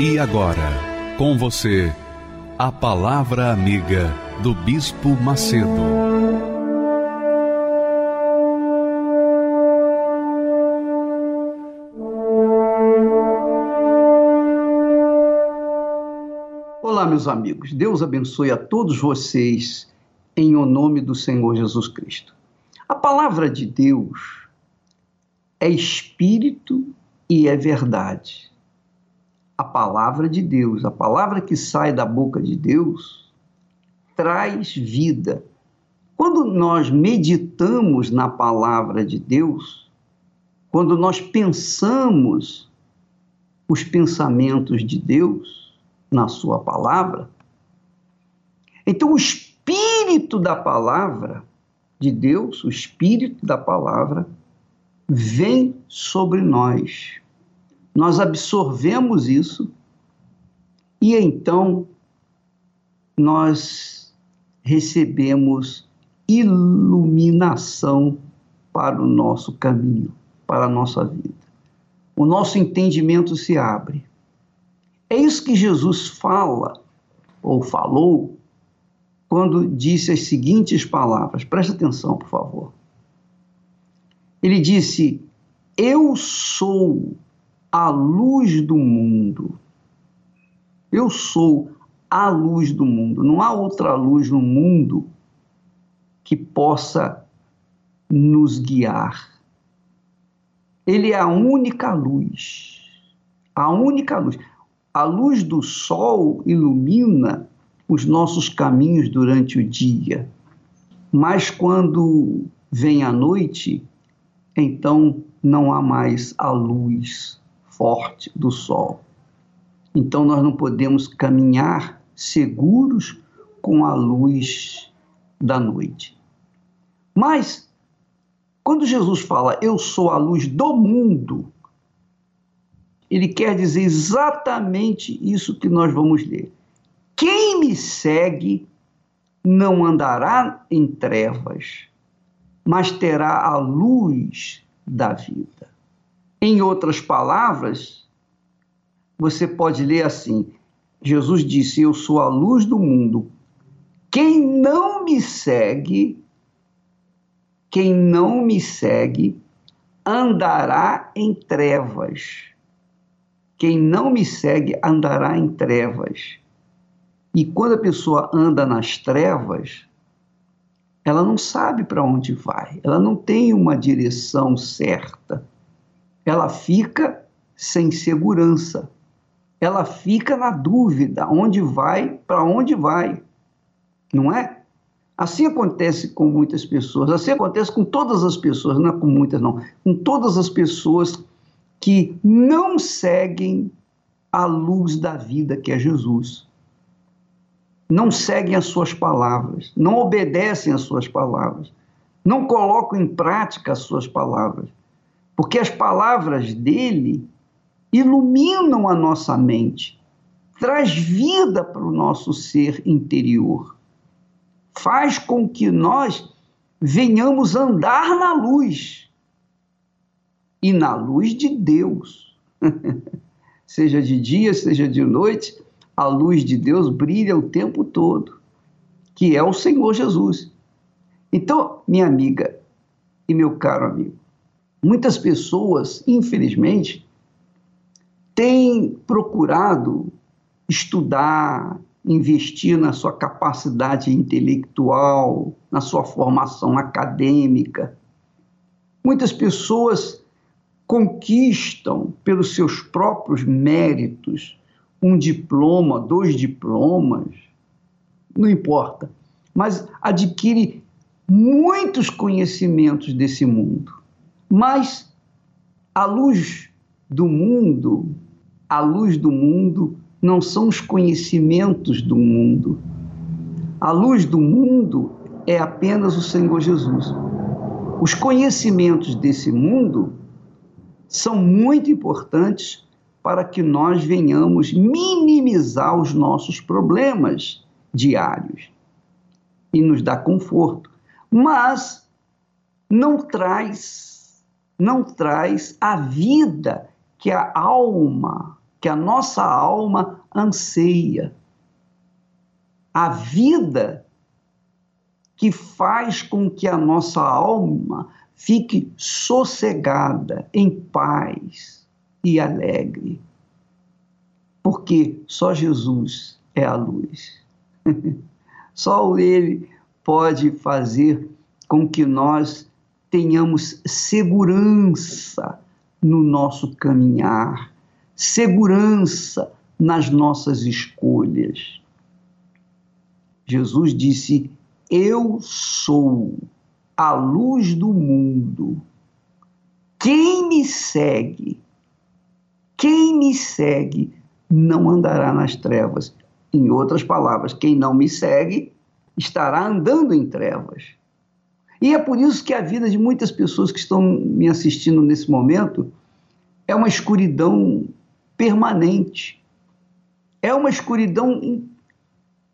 E agora, com você, a Palavra Amiga do Bispo Macedo. Olá, meus amigos. Deus abençoe a todos vocês em o nome do Senhor Jesus Cristo. A palavra de Deus é espírito e é verdade a palavra de Deus, a palavra que sai da boca de Deus, traz vida. Quando nós meditamos na palavra de Deus, quando nós pensamos os pensamentos de Deus na Sua palavra, então o Espírito da palavra de Deus, o Espírito da palavra, vem sobre nós nós absorvemos isso e então nós recebemos iluminação para o nosso caminho, para a nossa vida. O nosso entendimento se abre. É isso que Jesus fala, ou falou, quando disse as seguintes palavras. Preste atenção, por favor. Ele disse: Eu sou a luz do mundo. Eu sou a luz do mundo. Não há outra luz no mundo que possa nos guiar. Ele é a única luz. A única luz. A luz do sol ilumina os nossos caminhos durante o dia. Mas quando vem a noite, então não há mais a luz forte do sol. Então nós não podemos caminhar seguros com a luz da noite. Mas quando Jesus fala eu sou a luz do mundo, ele quer dizer exatamente isso que nós vamos ler. Quem me segue não andará em trevas, mas terá a luz da vida. Em outras palavras, você pode ler assim: Jesus disse: Eu sou a luz do mundo. Quem não me segue, quem não me segue, andará em trevas. Quem não me segue andará em trevas. E quando a pessoa anda nas trevas, ela não sabe para onde vai, ela não tem uma direção certa ela fica sem segurança. Ela fica na dúvida, onde vai, para onde vai. Não é? Assim acontece com muitas pessoas, assim acontece com todas as pessoas, não é com muitas não, com todas as pessoas que não seguem a luz da vida que é Jesus. Não seguem as suas palavras, não obedecem às suas palavras, não colocam em prática as suas palavras porque as palavras dele iluminam a nossa mente, traz vida para o nosso ser interior, faz com que nós venhamos andar na luz e na luz de Deus. seja de dia, seja de noite, a luz de Deus brilha o tempo todo, que é o Senhor Jesus. Então, minha amiga e meu caro amigo, Muitas pessoas, infelizmente, têm procurado estudar, investir na sua capacidade intelectual, na sua formação acadêmica. Muitas pessoas conquistam pelos seus próprios méritos um diploma, dois diplomas, não importa, mas adquire muitos conhecimentos desse mundo. Mas a luz do mundo, a luz do mundo, não são os conhecimentos do mundo. A luz do mundo é apenas o Senhor Jesus. Os conhecimentos desse mundo são muito importantes para que nós venhamos minimizar os nossos problemas diários e nos dar conforto. Mas não traz, não traz a vida que a alma, que a nossa alma anseia. A vida que faz com que a nossa alma fique sossegada, em paz e alegre. Porque só Jesus é a luz. só Ele pode fazer com que nós tenhamos segurança no nosso caminhar, segurança nas nossas escolhas. Jesus disse: Eu sou a luz do mundo. Quem me segue, quem me segue, não andará nas trevas. Em outras palavras, quem não me segue estará andando em trevas. E é por isso que a vida de muitas pessoas que estão me assistindo nesse momento é uma escuridão permanente. É uma escuridão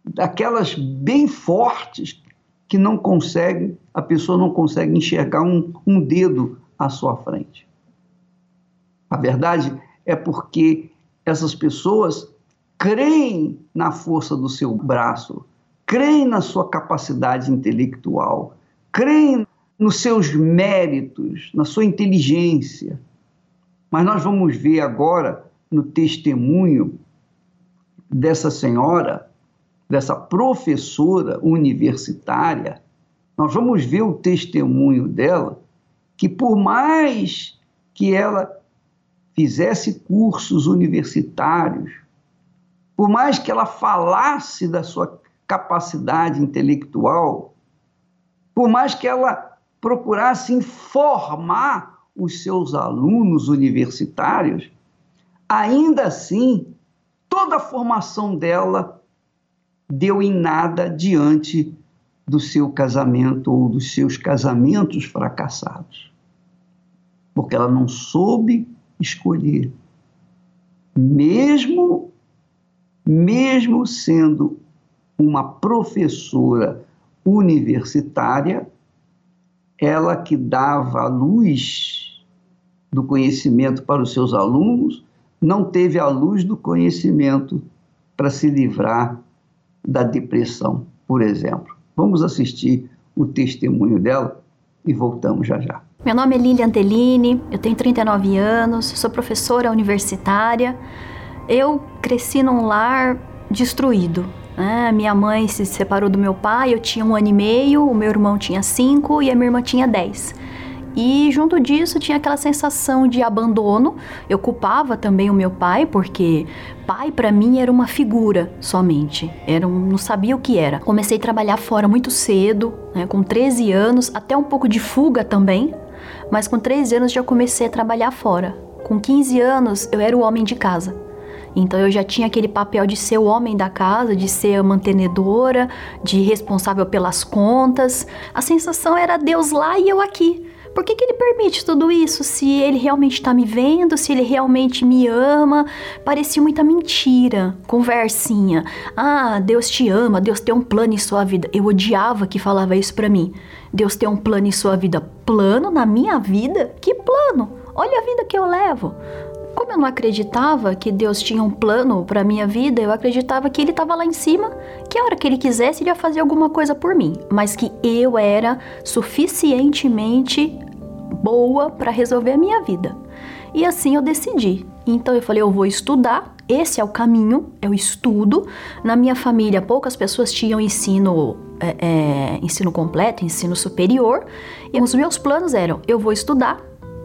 daquelas bem fortes que não consegue, a pessoa não consegue enxergar um, um dedo à sua frente. A verdade é porque essas pessoas creem na força do seu braço, creem na sua capacidade intelectual, creem nos seus méritos, na sua inteligência. Mas nós vamos ver agora no testemunho dessa senhora, dessa professora universitária, nós vamos ver o testemunho dela, que por mais que ela fizesse cursos universitários, por mais que ela falasse da sua capacidade intelectual, por mais que ela procurasse informar os seus alunos universitários, ainda assim, toda a formação dela deu em nada diante do seu casamento ou dos seus casamentos fracassados. Porque ela não soube escolher. Mesmo mesmo sendo uma professora universitária, ela que dava a luz do conhecimento para os seus alunos, não teve a luz do conhecimento para se livrar da depressão, por exemplo. Vamos assistir o testemunho dela e voltamos já já. Meu nome é Lilian Antellini, eu tenho 39 anos, sou professora universitária. Eu cresci num lar destruído, né? Minha mãe se separou do meu pai, eu tinha um ano e meio, o meu irmão tinha cinco e a minha irmã tinha dez. E junto disso tinha aquela sensação de abandono. Eu culpava também o meu pai, porque pai para mim era uma figura somente. Era um, não sabia o que era. Comecei a trabalhar fora muito cedo, né, com 13 anos, até um pouco de fuga também. Mas com 13 anos já comecei a trabalhar fora. Com 15 anos eu era o homem de casa. Então eu já tinha aquele papel de ser o homem da casa, de ser a mantenedora, de responsável pelas contas. A sensação era Deus lá e eu aqui. Por que, que ele permite tudo isso? Se ele realmente está me vendo, se ele realmente me ama. Parecia muita mentira, conversinha. Ah, Deus te ama, Deus tem um plano em sua vida. Eu odiava que falava isso para mim. Deus tem um plano em sua vida. Plano na minha vida? Que plano? Olha a vida que eu levo. Como eu não acreditava que Deus tinha um plano para minha vida, eu acreditava que ele estava lá em cima, que a hora que ele quisesse ele ia fazer alguma coisa por mim, mas que eu era suficientemente boa para resolver a minha vida. E assim eu decidi. Então eu falei, eu vou estudar, esse é o caminho, é o estudo. Na minha família, poucas pessoas tinham ensino, é, é, ensino completo, ensino superior. E os meus planos eram: eu vou estudar,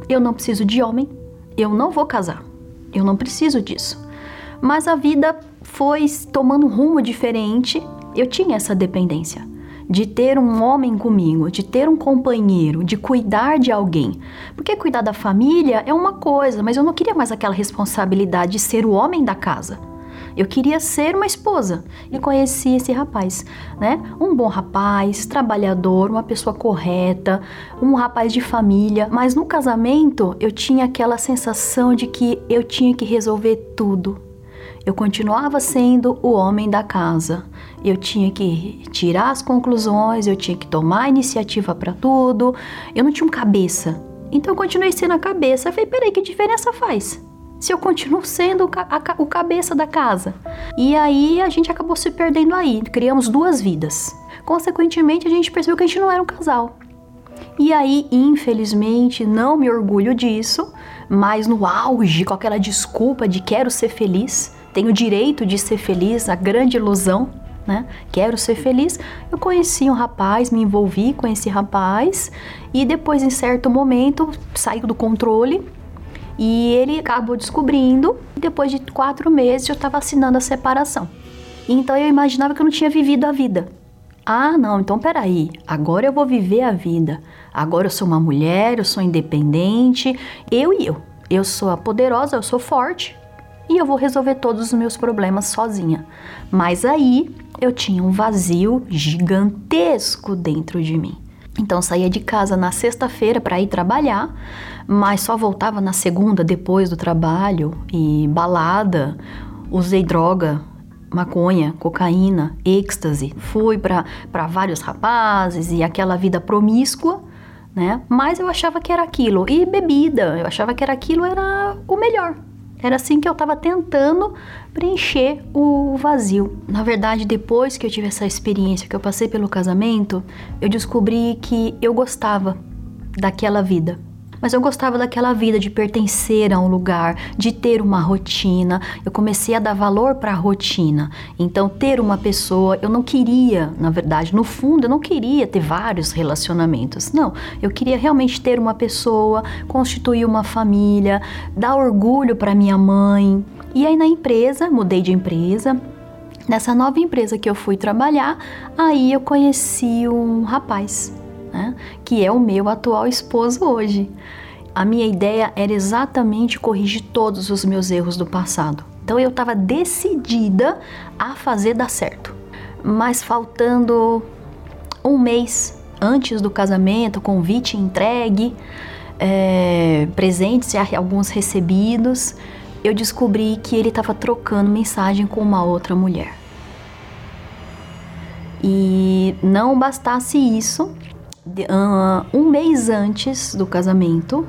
eu não preciso de homem, eu não vou casar, eu não preciso disso. Mas a vida foi tomando um rumo diferente, eu tinha essa dependência. de ter um homem comigo, de ter um companheiro, de cuidar de alguém. Porque cuidar da família é uma coisa, mas eu não queria mais aquela responsabilidade de ser o homem da casa. Eu queria ser uma esposa e conheci esse rapaz, né? Um bom rapaz, trabalhador, uma pessoa correta, um rapaz de família, mas no casamento eu tinha aquela sensação de que eu tinha que resolver tudo. Eu continuava sendo o homem da casa. Eu tinha que tirar as conclusões, eu tinha que tomar iniciativa para tudo. Eu não tinha um cabeça. Então eu continuei sendo a cabeça. Eu falei, peraí, que diferença faz? Se eu continuo sendo o, cabeça da casa? E aí a gente acabou se perdendo aí, criamos duas vidas. Consequentemente, a gente percebeu que a gente não era um casal. E aí, infelizmente, não me orgulho disso, mas no auge, com aquela desculpa de quero ser feliz, tenho direito de ser feliz, a grande ilusão, né? Quero ser feliz. Eu conheci um rapaz, me envolvi com esse rapaz e depois, em certo momento, saiu do controle e ele acabou descobrindo, e depois de quatro meses eu estava assinando a separação. Então eu imaginava que eu não tinha vivido a vida. Ah, não, então peraí, agora eu vou viver a vida. Agora eu sou uma mulher, eu sou independente, eu e eu. Eu sou a poderosa, eu sou forte e eu vou resolver todos os meus problemas sozinha. Mas aí eu tinha um vazio gigantesco dentro de mim. Então saía de casa na sexta-feira para ir trabalhar, mas só voltava na segunda depois do trabalho e balada, usei droga, maconha, cocaína, êxtase. Fui para vários rapazes e aquela vida promíscua, né? Mas eu achava que era aquilo. E bebida, eu achava que era aquilo era o melhor. Era assim que eu estava tentando preencher o vazio. Na verdade, depois que eu tive essa experiência, que eu passei pelo casamento, eu descobri que eu gostava daquela vida mas eu gostava daquela vida de pertencer a um lugar, de ter uma rotina. Eu comecei a dar valor para a rotina. Então, ter uma pessoa, eu não queria, na verdade, no fundo, eu não queria ter vários relacionamentos. Não, eu queria realmente ter uma pessoa, constituir uma família, dar orgulho para minha mãe. E aí na empresa, mudei de empresa, Nessa nova empresa que eu fui trabalhar, aí eu conheci um rapaz né? que é o meu atual esposo hoje. A minha ideia era exatamente corrigir todos os meus erros do passado. Então eu estava decidida a fazer dar certo. Mas faltando um mês antes do casamento, convite entregue, é, presentes e alguns recebidos, eu descobri que ele estava trocando mensagem com uma outra mulher. E não bastasse isso, um mês antes do casamento,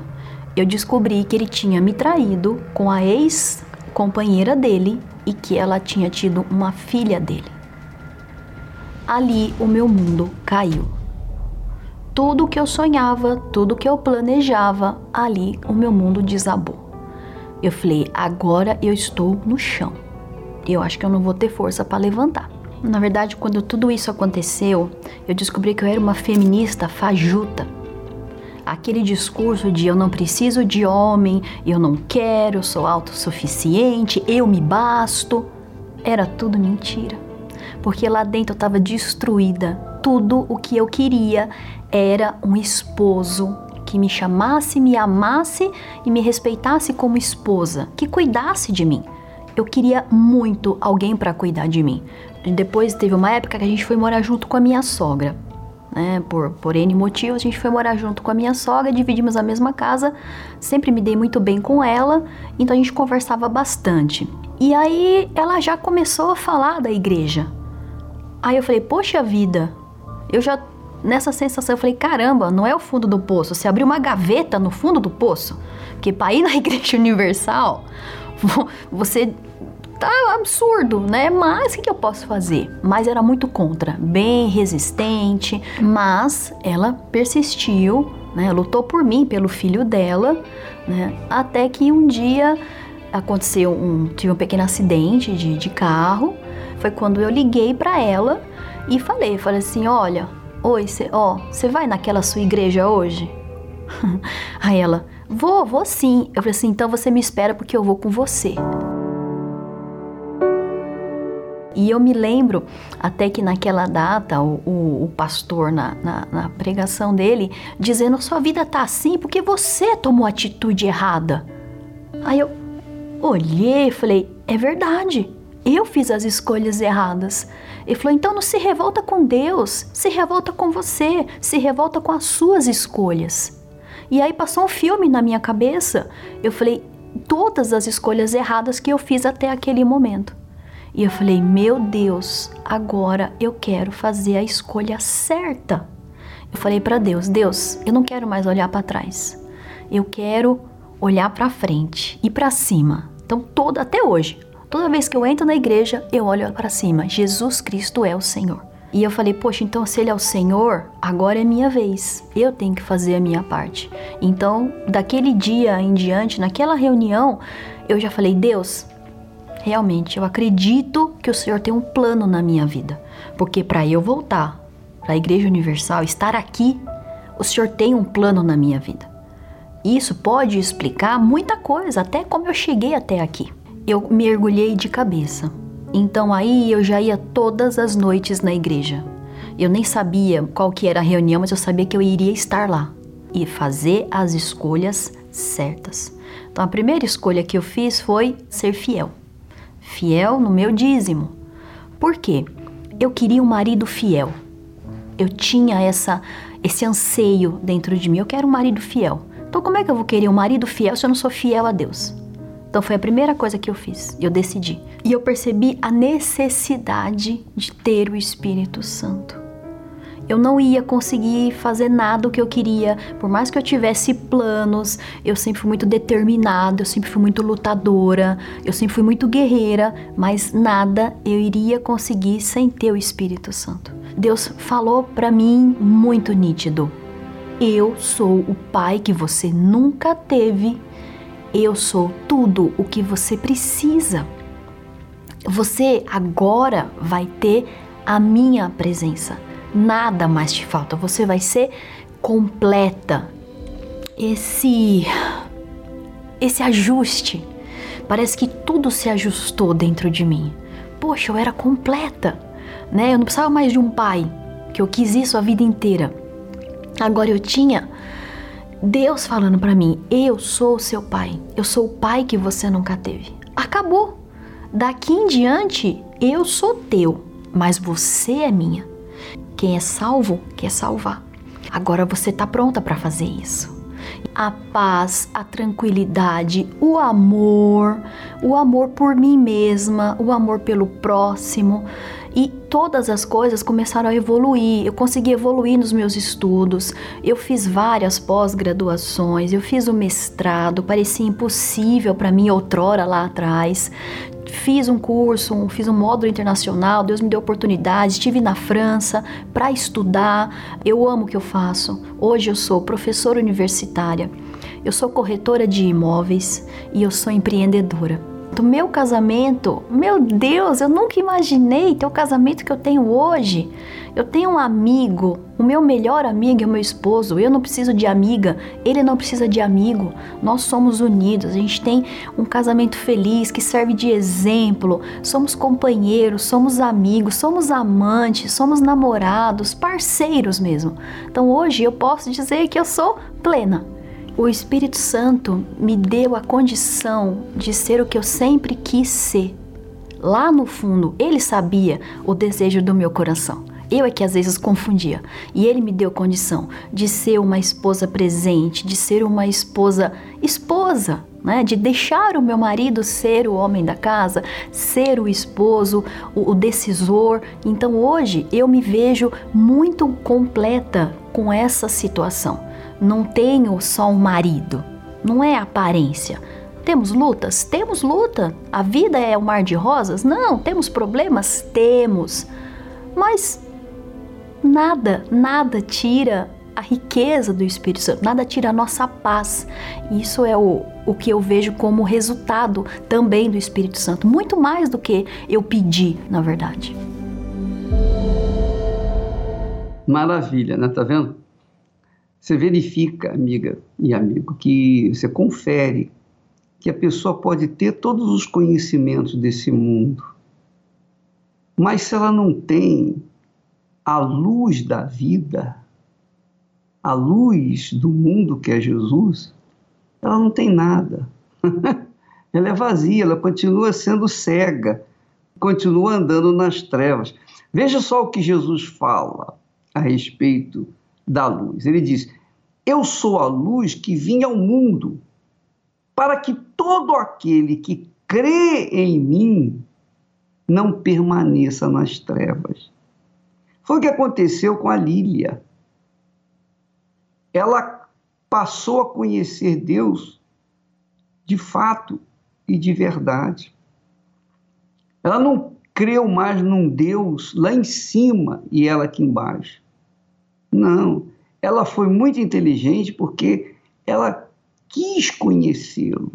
eu descobri que ele tinha me traído com a ex-companheira dele e que ela tinha tido uma filha dele. Ali o meu mundo caiu. Tudo que eu sonhava, tudo que eu planejava, ali o meu mundo desabou. Eu falei, agora eu estou no chão. Eu acho que eu não vou ter força para levantar. Na verdade, quando tudo isso aconteceu, eu descobri que eu era uma feminista fajuta. Aquele discurso de eu não preciso de homem, eu não quero, eu sou autossuficiente, eu me basto, era tudo mentira. Porque lá dentro eu estava destruída. Tudo o que eu queria era um esposo que me chamasse, me amasse e me respeitasse como esposa, que cuidasse de mim. Eu queria muito alguém para cuidar de mim, depois teve uma época que a gente foi morar junto com a minha sogra. Né? Por, por N motivos, a gente foi morar junto com a minha sogra, dividimos a mesma casa, sempre me dei muito bem com ela, então a gente conversava bastante. E aí ela já começou a falar da igreja. Aí eu falei, poxa vida, eu já nessa sensação, eu falei, caramba, não é o fundo do poço, você abriu uma gaveta no fundo do poço, porque para ir na igreja universal, você tá absurdo, né? Mas o que, eu posso fazer? Mas era muito contra, bem resistente, mas ela persistiu, né? Lutou por mim, pelo filho dela, né? Até que um dia aconteceu um, tive um pequeno acidente de, de carro. Foi quando eu liguei para ela e falei, falei assim, olha, oi, cê, ó, você vai naquela sua igreja hoje? Aí ela, vou, vou sim. Eu falei assim, então você me espera porque eu vou com você. E eu me lembro até que naquela data o, o, o pastor na, na, na, pregação dele dizendo sua vida tá assim porque você tomou atitude errada. Aí eu olhei e falei, é verdade. Eu fiz as escolhas erradas. Ele falou: então não se revolta com Deus, se revolta com você, se revolta com as suas escolhas. E aí passou um filme na minha cabeça. Eu falei: todas as escolhas erradas que eu fiz até aquele momento. E eu falei: meu Deus, agora eu quero fazer a escolha certa. Eu falei para Deus: Deus, eu não quero mais olhar para trás. Eu quero olhar para frente e para cima. Então, todo até hoje, Toda vez que eu entro na igreja, eu olho para cima. Jesus Cristo é o Senhor. E eu falei, poxa, então se ele é o Senhor, agora é minha vez. Eu tenho que fazer a minha parte. Então, daquele dia em diante, naquela reunião, eu já falei, Deus, realmente, eu acredito que o Senhor tem um plano na minha vida. Porque para eu voltar para a Igreja Universal, estar aqui, o Senhor tem um plano na minha vida. Isso pode explicar muita coisa, até como eu cheguei até aqui eu mergulhei de cabeça. Então aí eu já ia todas as noites na igreja. Eu nem sabia qual que era a reunião, mas eu sabia que eu iria estar lá e fazer as escolhas certas. Então a primeira escolha que eu fiz foi ser fiel. Fiel no meu dízimo. Por quê? Eu queria um marido fiel. Eu tinha essa esse anseio dentro de mim. Eu quero um marido fiel. Então como é que eu vou querer um marido fiel se eu não sou fiel a Deus? Então foi a primeira coisa que eu fiz. Eu decidi. E eu percebi a necessidade de ter o Espírito Santo. Eu não ia conseguir fazer nada o que eu queria, por mais que eu tivesse planos, eu sempre fui muito determinada, eu sempre fui muito lutadora, eu sempre fui muito guerreira, mas nada eu iria conseguir sem ter o Espírito Santo. Deus falou para mim muito nítido: Eu sou o pai que você nunca teve eu sou tudo o que você precisa. Você agora vai ter a minha presença. Nada mais te falta. Você vai ser completa. Esse esse ajuste. Parece que tudo se ajustou dentro de mim. Poxa, eu era completa, né? Eu não precisava mais de um pai, que eu quis isso a vida inteira. Agora eu tinha Deus falando para mim: Eu sou o seu pai. Eu sou o pai que você nunca teve. Acabou. Daqui em diante, eu sou teu, mas você é minha. Quem é salvo quer salvar. Agora você está pronta para fazer isso. A paz, a tranquilidade, o amor, o amor por mim mesma, o amor pelo próximo e todas as coisas começaram a evoluir. Eu consegui evoluir nos meus estudos. Eu fiz várias pós-graduações, eu fiz o mestrado, parecia impossível para mim outrora lá atrás. Fiz um curso, um, fiz um módulo internacional, Deus me deu oportunidade, estive na França para estudar. Eu amo o que eu faço. Hoje eu sou professora universitária, eu sou corretora de imóveis e eu sou empreendedora do meu casamento, meu Deus, eu nunca imaginei ter o casamento que eu tenho hoje. Eu tenho um amigo, o meu melhor amigo é o meu esposo. Eu não preciso de amiga, ele não precisa de amigo. Nós somos unidos. A gente tem um casamento feliz que serve de exemplo. Somos companheiros, somos amigos, somos amantes, somos namorados, parceiros mesmo. Então hoje eu posso dizer que eu sou plena o Espírito Santo me deu a condição de ser o que eu sempre quis ser. Lá no fundo, ele sabia o desejo do meu coração. Eu é que às vezes confundia. E ele me deu condição de ser uma esposa presente, de ser uma esposa esposa, né? De deixar o meu marido ser o homem da casa, ser o esposo, o, o decisor. Então hoje eu me vejo muito completa com essa situação não tenho só um marido. Não é aparência. Temos lutas? Temos luta. A vida é um mar de rosas? Não. Temos problemas? Temos. Mas nada, nada tira a riqueza do Espírito Santo, nada tira a nossa paz. Isso é o, o que eu vejo como resultado também do Espírito Santo, muito mais do que eu pedi, na verdade. Maravilha, né? Tá vendo? Você verifica, amiga e amigo, que você confere que a pessoa pode ter todos os conhecimentos desse mundo, Mas se ela não tem a luz da vida, a luz do mundo que é Jesus, ela não tem nada. ela é vazia, ela continua sendo cega, continua andando nas trevas. Veja só o que Jesus fala a respeito da luz. Ele diz: Eu sou a luz que vim ao mundo, para que todo aquele que crê em mim não permaneça nas trevas. Foi o que aconteceu com a Lília. Ela passou a conhecer Deus de fato e de verdade. Ela não creu mais num Deus lá em cima e ela aqui embaixo. Não, ela foi muito inteligente porque ela quis conhecê-lo.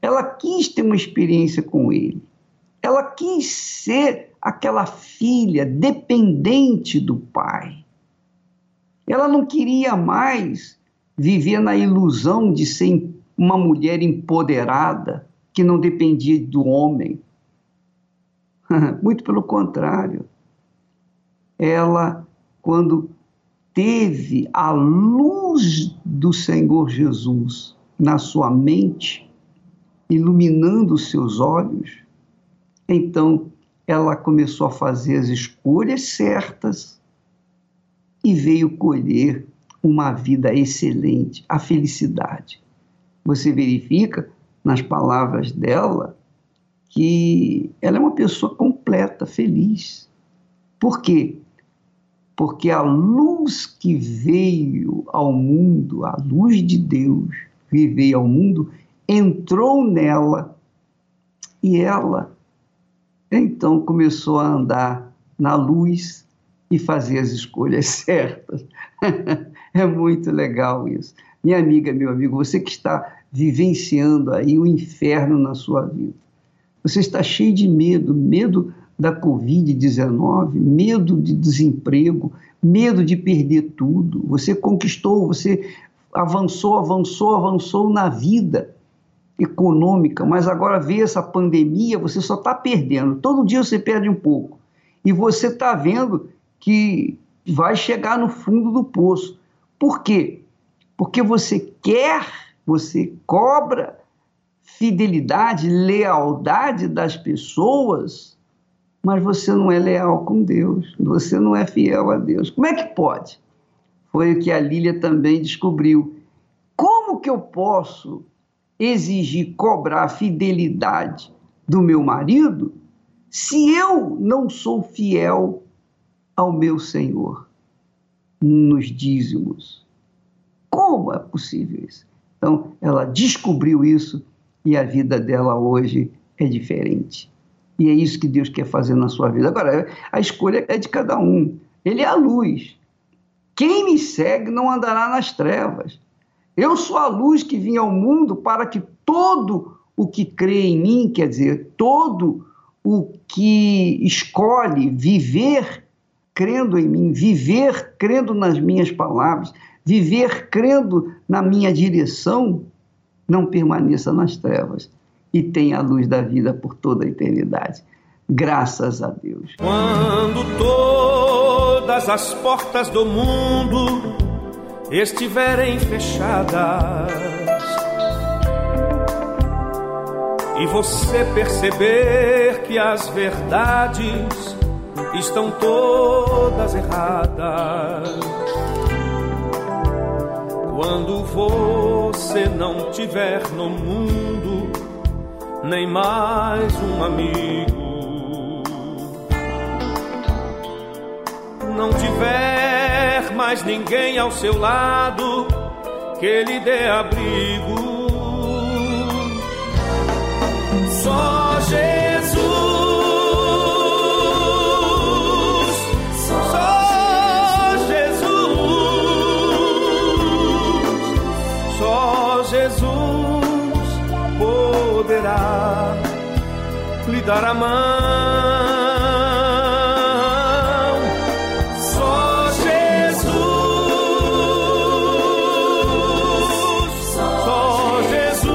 Ela quis ter uma experiência com ele. Ela quis ser aquela filha dependente do pai. Ela não queria mais viver na ilusão de ser uma mulher empoderada que não dependia do homem. Muito pelo contrário. Ela, quando teve a luz do Senhor Jesus na sua mente, iluminando os seus olhos, então ela começou a fazer as escolhas certas e veio colher uma vida excelente, a felicidade. Você verifica nas palavras dela que ela é uma pessoa completa, feliz. Por quê? Porque a luz que veio ao mundo, a luz de Deus que veio ao mundo, entrou nela e ela então começou a andar na luz e fazer as escolhas certas. é muito legal isso. Minha amiga, meu amigo, você que está vivenciando aí o inferno na sua vida. Você está cheio de medo, medo da Covid-19, medo de desemprego, medo de perder tudo. Você conquistou, você avançou, avançou, avançou na vida econômica, mas agora vê essa pandemia, você só está perdendo. Todo dia você perde um pouco. E você está vendo que vai chegar no fundo do poço. Por quê? Porque você quer, você cobra fidelidade, lealdade das pessoas, mas você não é leal com Deus, você não é fiel a Deus. Como é que pode? Foi o que a Lília também descobriu. Como que eu posso exigir cobrar fidelidade do meu marido se eu não sou fiel ao meu Senhor nos dízimos? Como é possível isso? Então, ela descobriu isso e a vida dela hoje é diferente. E é isso que Deus quer fazer na sua vida. Agora, a escolha é de cada um. Ele é a luz. Quem me segue não andará nas trevas. Eu sou a luz que vim ao mundo para que todo o que crê em mim, quer dizer, todo o que escolhe viver crendo em mim, viver crendo nas minhas palavras, viver crendo na minha direção, não permaneça nas trevas e tenha a luz da vida por toda a eternidade. Graças a Deus. Quando todas as portas do mundo estiverem fechadas e você perceber que as verdades estão todas erradas. Quando você não tiver no mundo nem mais um amigo, não tiver mais ninguém ao seu lado que lhe dê abrigo. Só dar a mão. Só Jesus, só Jesus,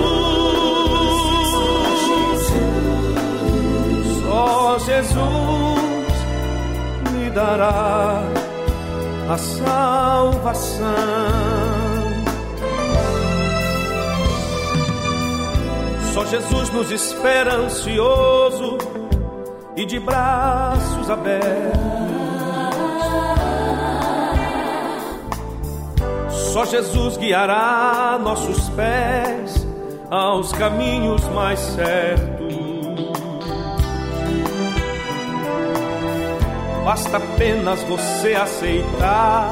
só Jesus me dará a salvação. Nos espera ansioso e de braços abertos. Só Jesus guiará nossos pés aos caminhos mais certos. Basta apenas você aceitar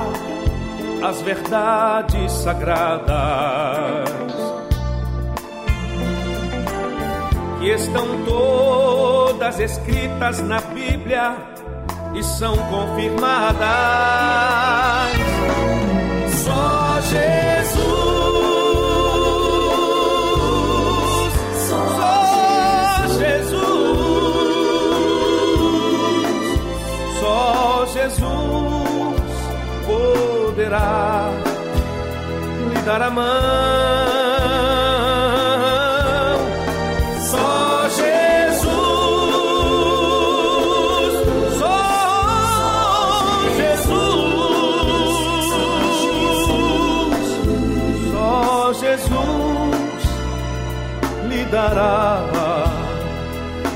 as verdades sagradas estão todas escritas na Bíblia e são confirmadas. Só Jesus. Jesus poderá lhe dar a mão.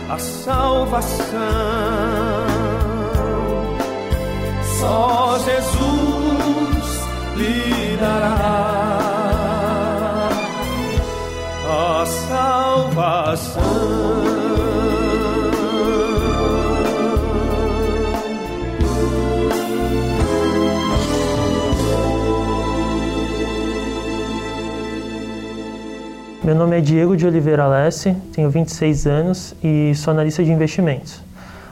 A salvação. Só Jesus lhe dará a salvação. Meu nome é Diego de Oliveira Lesse, tenho 26 anos e sou analista de investimentos.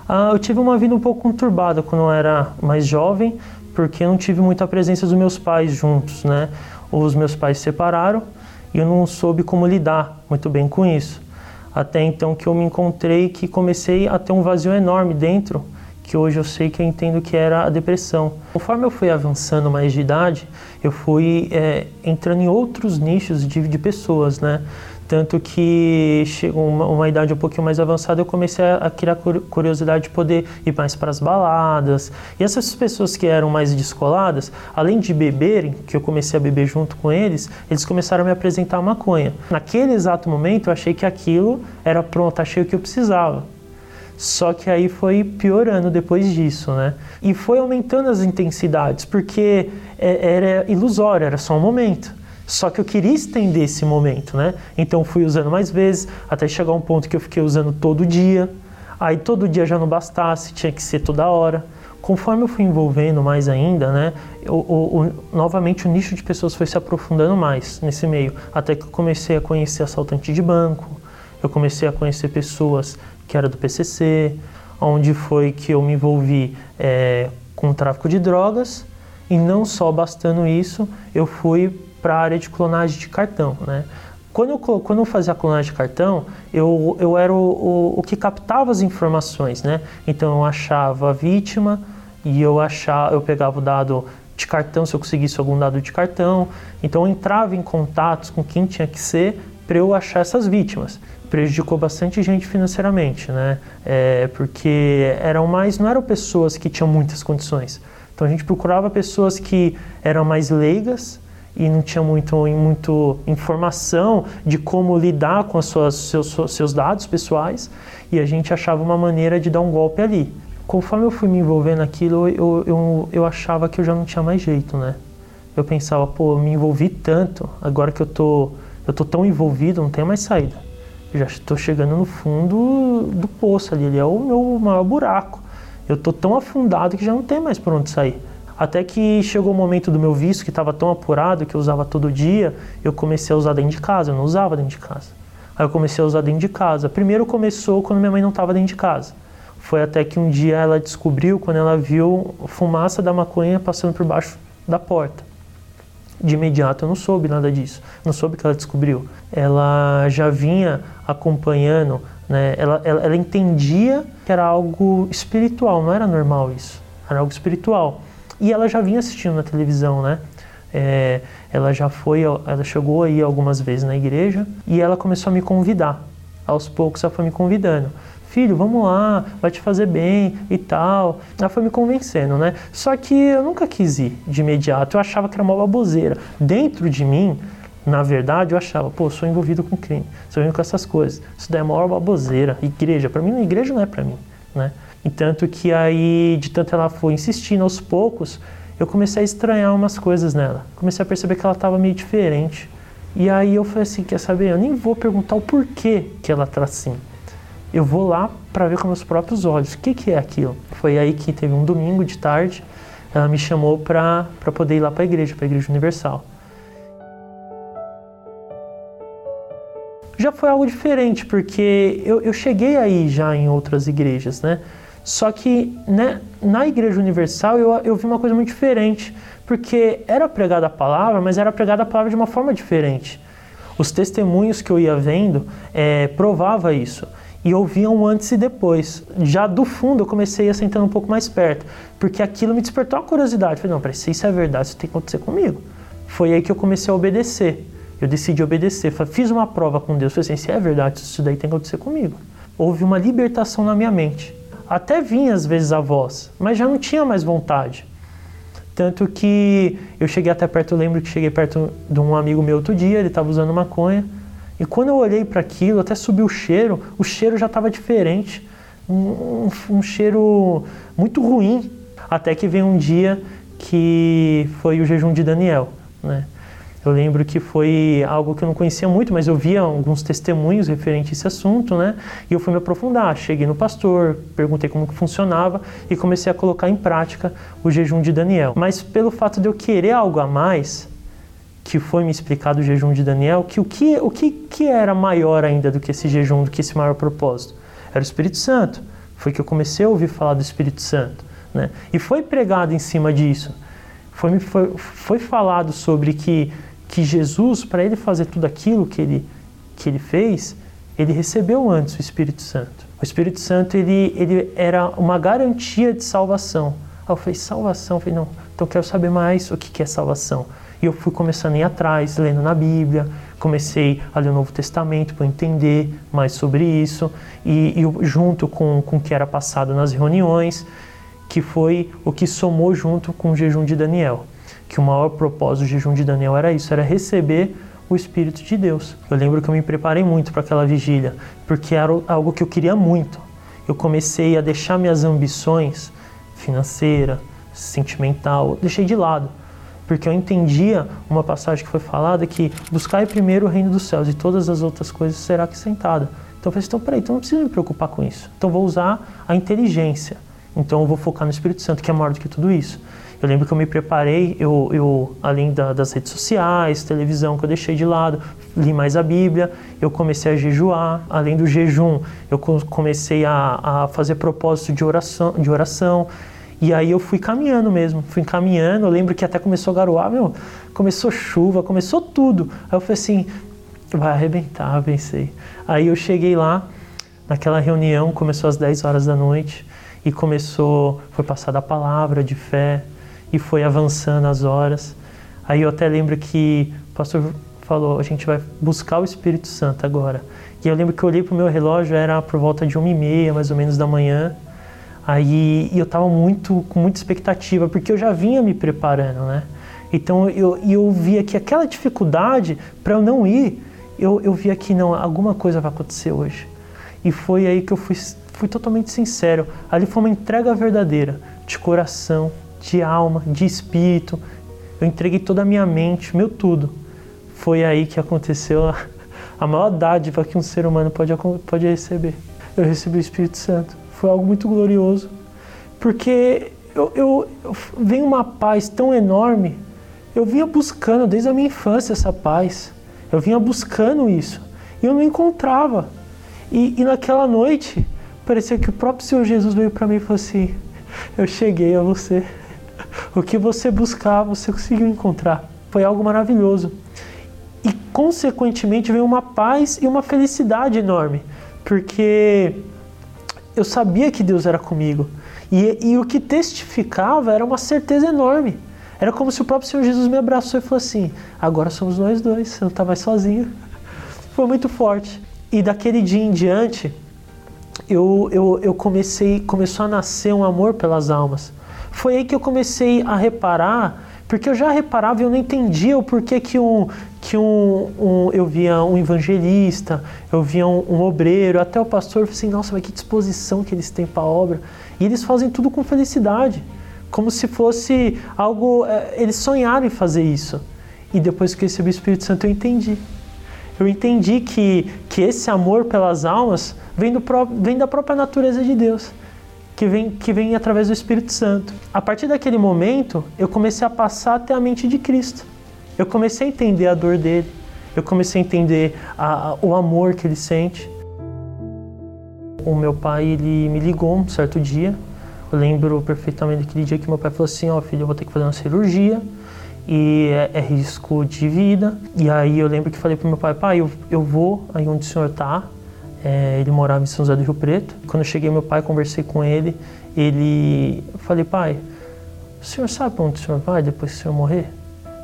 Ah, eu tive uma vida um pouco conturbada quando eu era mais jovem, porque eu não tive muita presença dos meus pais juntos, né? Os meus pais se separaram e eu não soube como lidar muito bem com isso. Até então que eu me encontrei que comecei a ter um vazio enorme dentro, que hoje eu sei que eu entendo que era a depressão. Conforme eu fui avançando mais de idade, eu fui é, entrando em outros nichos de, de pessoas, né? Tanto que chegou uma, uma, idade um pouquinho mais avançada, eu comecei a, a criar curiosidade de poder ir mais para as baladas. E essas pessoas que eram mais descoladas, além de beberem, que eu comecei a beber junto com eles, eles começaram a me apresentar maconha. Naquele exato momento, eu achei que aquilo era pronto, achei o que eu precisava. Só que aí foi piorando depois disso, né? E foi aumentando as intensidades, porque é, era ilusório, era só um momento. Só que eu queria estender esse momento, né? Então fui usando mais vezes, até chegar um ponto que eu fiquei usando todo dia. Aí todo dia já não bastasse, tinha que ser toda hora. Conforme eu fui envolvendo mais ainda, né, novamente o nicho de pessoas foi se aprofundando mais nesse meio, até que eu comecei a conhecer assaltante de banco, eu comecei a conhecer pessoas que eram do PCC, onde foi que eu me envolvi é, com tráfico de drogas, e não só bastando isso, eu fui para a área de clonagem de cartão, né? Quando eu, quando eu fazia a clonagem de cartão, eu, eu era o, o, o, que captava as informações, né? Então eu achava a vítima e eu achava, eu pegava o dado de cartão, se eu conseguisse algum dado de cartão. Então eu entrava em contatos com quem tinha que ser para eu achar essas vítimas. Prejudicou bastante gente financeiramente, né? É, porque eram mais, não eram pessoas que tinham muitas condições. Então a gente procurava pessoas que eram mais leigas, e não tinha muito, muito informação de como lidar com os seus, seus dados pessoais e a gente achava uma maneira de dar um golpe ali. Conforme eu fui me envolvendo naquilo, eu, eu, eu achava que eu já não tinha mais jeito, né? Eu pensava, pô, eu me envolvi tanto, agora que eu tô, eu tô tão envolvido, não tem mais saída. Já estou chegando no fundo do poço ali, ali é o meu maior buraco. Eu tô tão afundado que já não tem mais por onde sair. Até que chegou o momento do meu vício, que estava tão apurado, que eu usava todo dia, eu comecei a usar dentro de casa, eu não usava dentro de casa. Aí eu comecei a usar dentro de casa. Primeiro começou quando minha mãe não estava dentro de casa. Foi até que um dia ela descobriu, quando ela viu fumaça da maconha passando por baixo da porta. De imediato eu não soube nada disso, não soube que ela descobriu. Ela já vinha acompanhando, né? ela, ela, ela entendia que era algo espiritual, não era normal isso, era algo espiritual. E ela já vinha assistindo na televisão, né? É, ela já foi, ela chegou aí algumas vezes na igreja e ela começou a me convidar. Aos poucos ela foi me convidando. filho, vamos lá, vai te fazer bem e tal. Ela foi me convencendo, né? Só que eu nunca quis ir de imediato, eu achava que era uma baboseira. Dentro de mim, na verdade, eu achava, pô, sou envolvido com crime, sou envolvido com essas coisas. Isso daí é maior baboseira. Igreja, para mim, igreja não é para mim, né? E tanto que aí, de tanto ela foi insistindo aos poucos, eu comecei a estranhar umas coisas nela. Comecei a perceber que ela estava meio diferente. E aí eu falei assim, quer saber? Eu nem vou perguntar o porquê que ela tá assim eu vou lá para ver com meus próprios olhos o que, que é aquilo. Foi aí que teve um domingo de tarde, ela me chamou para poder ir lá para a igreja, para a Igreja Universal. Já foi algo diferente, porque eu, eu cheguei aí já em outras igrejas, né? Só que né, na Igreja Universal eu, eu vi uma coisa muito diferente, porque era pregada a palavra, mas era pregada a palavra de uma forma diferente. Os testemunhos que eu ia vendo é, provava isso e ouvia um antes e depois. Já do fundo eu comecei a sentar um pouco mais perto, porque aquilo me despertou a curiosidade. Falei, não, se isso é verdade, isso tem que acontecer comigo. Foi aí que eu comecei a obedecer. Eu decidi obedecer. Fiz uma prova com Deus. Falei assim, se é verdade, isso daí tem que acontecer comigo. Houve uma libertação na minha mente. Até vinha às vezes a voz, mas já não tinha mais vontade. Tanto que eu cheguei até perto, eu lembro que cheguei perto de um amigo meu outro dia, ele estava usando maconha. E quando eu olhei para aquilo, até subiu o cheiro, o cheiro já estava diferente, um, um, cheiro muito ruim. Até que veio um dia que foi o jejum de Daniel, né? Eu lembro que foi algo que eu não conhecia muito, mas eu via alguns testemunhos referentes a esse assunto, né? E eu fui me aprofundar. Cheguei no pastor, perguntei como que funcionava e comecei a colocar em prática o jejum de Daniel. Mas pelo fato de eu querer algo a mais, que foi me explicado o jejum de Daniel, que o que, o que, que era maior ainda do que esse jejum, do que esse maior propósito? Era o Espírito Santo. Foi que eu comecei a ouvir falar do Espírito Santo. Né? E foi pregado em cima disso. Foi, foi, foi falado sobre que, que Jesus, para ele fazer tudo aquilo que ele, que ele fez, ele recebeu antes o Espírito Santo. O Espírito Santo ele, ele era uma garantia de salvação. Aí eu falei, salvação? Eu falei, não, então eu quero saber mais o que é salvação. E eu fui começando a ir atrás, lendo na Bíblia, comecei a ler o Novo Testamento para entender mais sobre isso, e, e junto com, com o que era passado nas reuniões, que foi o que somou junto com o jejum de Daniel. Que o maior propósito do jejum de Daniel era isso, era receber o Espírito de Deus. Eu lembro que eu me preparei muito para aquela vigília, porque era algo que eu queria muito. Eu comecei a deixar minhas ambições financeira, sentimental, deixei de lado porque eu entendia uma passagem que foi falada que buscai primeiro o reino dos céus e todas as outras coisas será acrescentada. Então eu falei, então peraí, então não preciso me preocupar com isso. Então vou usar a inteligência. Então eu vou focar no Espírito Santo, que é maior do que tudo isso. Eu lembro que eu me preparei, eu, eu além da, das redes sociais, televisão que eu deixei de lado, li mais a Bíblia, eu comecei a jejuar, além do jejum, eu comecei a, a fazer propósito de oração, de oração, e aí eu fui caminhando mesmo, fui caminhando. Eu lembro que até começou a garoar, meu, começou chuva, começou tudo. Aí eu falei assim, vai arrebentar, pensei. Aí eu cheguei lá, naquela reunião, começou às 10 horas da noite e começou, foi passada a palavra de fé e foi avançando as horas. Aí eu até lembro que o pastor falou, a gente vai buscar o Espírito Santo agora. E eu lembro que eu olhei para o meu relógio, era por volta de uma e meia, mais ou menos, da manhã. Aí eu estava muito com muita expectativa, porque eu já vinha me preparando, né? Então eu, eu via que aquela dificuldade para eu não ir, eu, eu via que não, alguma coisa vai acontecer hoje. E foi aí que eu fui, fui totalmente sincero. Ali foi uma entrega verdadeira, de coração, de alma, de espírito. Eu entreguei toda a minha mente, meu tudo. Foi aí que aconteceu a, a maior dádiva que um ser humano pode, pode receber. Eu recebi o Espírito Santo foi algo muito glorioso, porque eu, eu, eu venho uma paz tão enorme. Eu vinha buscando desde a minha infância essa paz. Eu vinha buscando isso e eu não encontrava. E, e naquela noite parecia que o próprio Senhor Jesus veio para mim e falou assim: Eu cheguei a você. O que você buscava, você conseguiu encontrar. Foi algo maravilhoso. E consequentemente veio uma paz e uma felicidade enorme, porque eu sabia que Deus era comigo. E, e o que testificava era uma certeza enorme. Era como se o próprio Senhor Jesus me abraçou e falou assim: agora somos nós dois, você não está mais sozinho. Foi muito forte. E daquele dia em diante, eu, eu, eu comecei, começou a nascer um amor pelas almas. Foi aí que eu comecei a reparar, porque eu já reparava e eu não entendia o porquê que um, que um, um, eu via um evangelista, eu via um, um obreiro, até o pastor, eu falei assim, nossa, mas que disposição que eles têm para a obra. E eles fazem tudo com felicidade, como se fosse algo, é, eles sonharam em fazer isso. E depois que eu recebi o Espírito Santo, eu entendi. Eu entendi que, que esse amor pelas almas vem, do, vem da própria natureza de Deus que vem, que vem através do Espírito Santo. A partir daquele momento, eu comecei a passar até a mente de Cristo. Eu comecei a entender a dor dele, eu comecei a entender a, a, o amor que ele sente. O meu pai ele me ligou um certo dia. Eu lembro perfeitamente daquele dia que meu pai falou assim: Ó, oh, filho, eu vou ter que fazer uma cirurgia e é, é, risco de vida. E aí eu lembro que falei pro meu pai: pai, eu, eu vou aí onde o senhor tá, é, ele morava em São José do Rio Preto. Quando eu cheguei, meu pai, conversei com ele. Ele, falei, pai, o senhor sabe onde o senhor vai depois que o senhor morrer?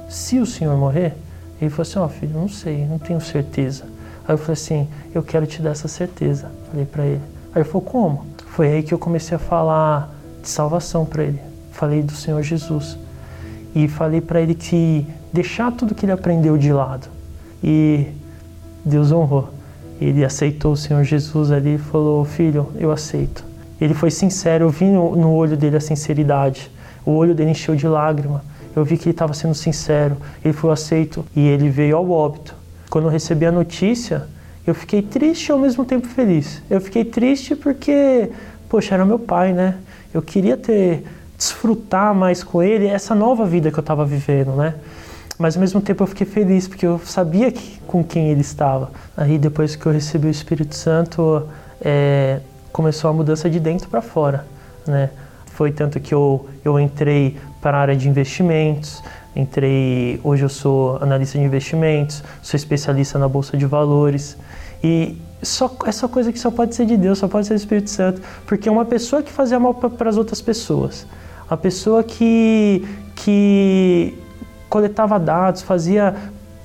Se o senhor morrer, ele falou assim, ó oh, filho, não sei, não tenho certeza. Aí eu falei assim, eu quero te dar essa certeza. Falei para ele. Aí ele falou, como? Foi aí que eu comecei a falar de salvação para ele. Falei do Senhor Jesus. E falei para ele que deixar tudo que ele aprendeu de lado. E Deus honrou. Ele aceitou o Senhor Jesus ali e falou: Filho, eu aceito. Ele foi sincero, eu vi no, no olho dele a sinceridade. O olho dele encheu de lágrima. Eu vi que ele estava sendo sincero. Ele foi aceito e ele veio ao óbito. Quando eu recebi a notícia, eu fiquei triste e ao mesmo tempo feliz. Eu fiquei triste porque, poxa, era meu pai, né? Eu queria ter desfrutar mais com ele essa nova vida que eu estava vivendo, né? Mas ao mesmo tempo eu fiquei feliz porque eu sabia que, com quem ele estava. Aí depois que eu recebi o Espírito Santo, é, começou a mudança de dentro para fora, né? Foi tanto que eu, eu entrei para a área de investimentos, entrei, hoje eu sou analista de investimentos, sou especialista na bolsa de valores e só essa coisa que só pode ser de Deus, só pode ser do Espírito Santo, porque é uma pessoa que fazia mal para as outras pessoas, a pessoa que que coletava dados, fazia.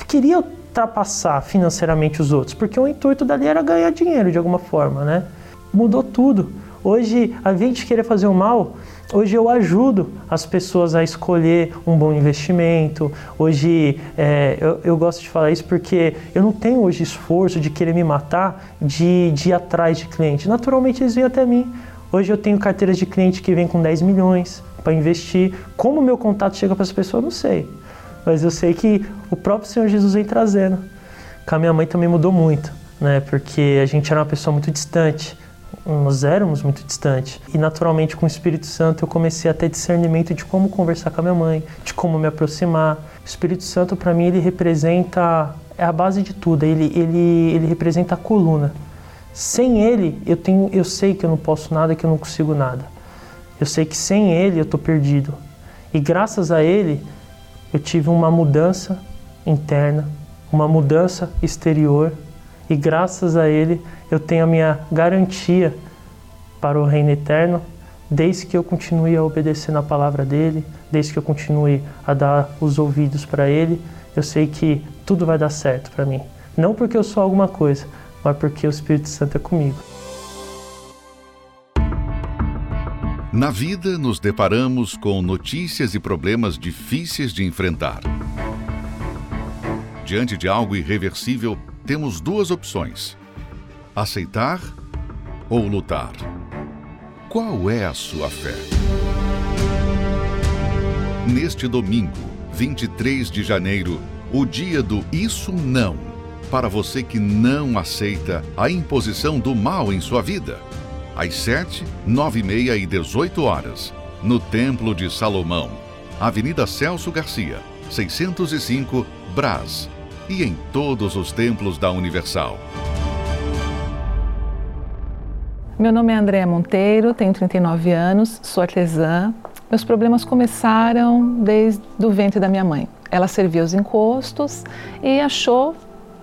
queria ultrapassar financeiramente os outros, porque o intuito dali era ganhar dinheiro de alguma forma, né? Mudou tudo. Hoje, a gente querer fazer o mal, hoje eu ajudo as pessoas a escolher um bom investimento. Hoje, é, eu, eu, gosto de falar isso porque eu não tenho hoje esforço de querer me matar, de, de ir atrás de cliente. Naturalmente, eles vêm até mim. Hoje eu tenho carteiras de cliente que vem com 10 milhões para investir. Como o meu contato chega para as pessoas, eu não sei mas eu sei que o próprio Senhor Jesus vem trazendo. Com a minha mãe também mudou muito, né? Porque a gente era uma pessoa muito distante, nós éramos muito distantes. E naturalmente com o Espírito Santo eu comecei a ter discernimento de como conversar com a minha mãe, de como me aproximar. O Espírito Santo para mim ele representa é a base de tudo, ele ele ele representa a coluna. Sem ele, eu tenho eu sei que eu não posso nada, que eu não consigo nada. Eu sei que sem ele eu estou perdido. E graças a ele, eu tive uma mudança interna, uma mudança exterior e graças a Ele eu tenho a minha garantia para o reino eterno, desde que eu continue a obedecer na palavra dele, desde que eu continue a dar os ouvidos para Ele, eu sei que tudo vai dar certo para mim. Não porque eu sou alguma coisa, mas porque o Espírito Santo é comigo. Na vida, nos deparamos com notícias e problemas difíceis de enfrentar. Diante de algo irreversível, temos duas opções: aceitar ou lutar. Qual é a sua fé? Neste domingo, 23 de janeiro, o dia do Isso Não, para você que não aceita a imposição do mal em sua vida às 7, 9 e meia e 18 horas, no Templo de Salomão, Avenida Celso Garcia, 605, Brás, e em todos os templos da Universal. Meu nome é Andréa Monteiro, tenho 39 anos, sou artesã. Meus problemas começaram desde o ventre da minha mãe. Ela servia os encostos e achou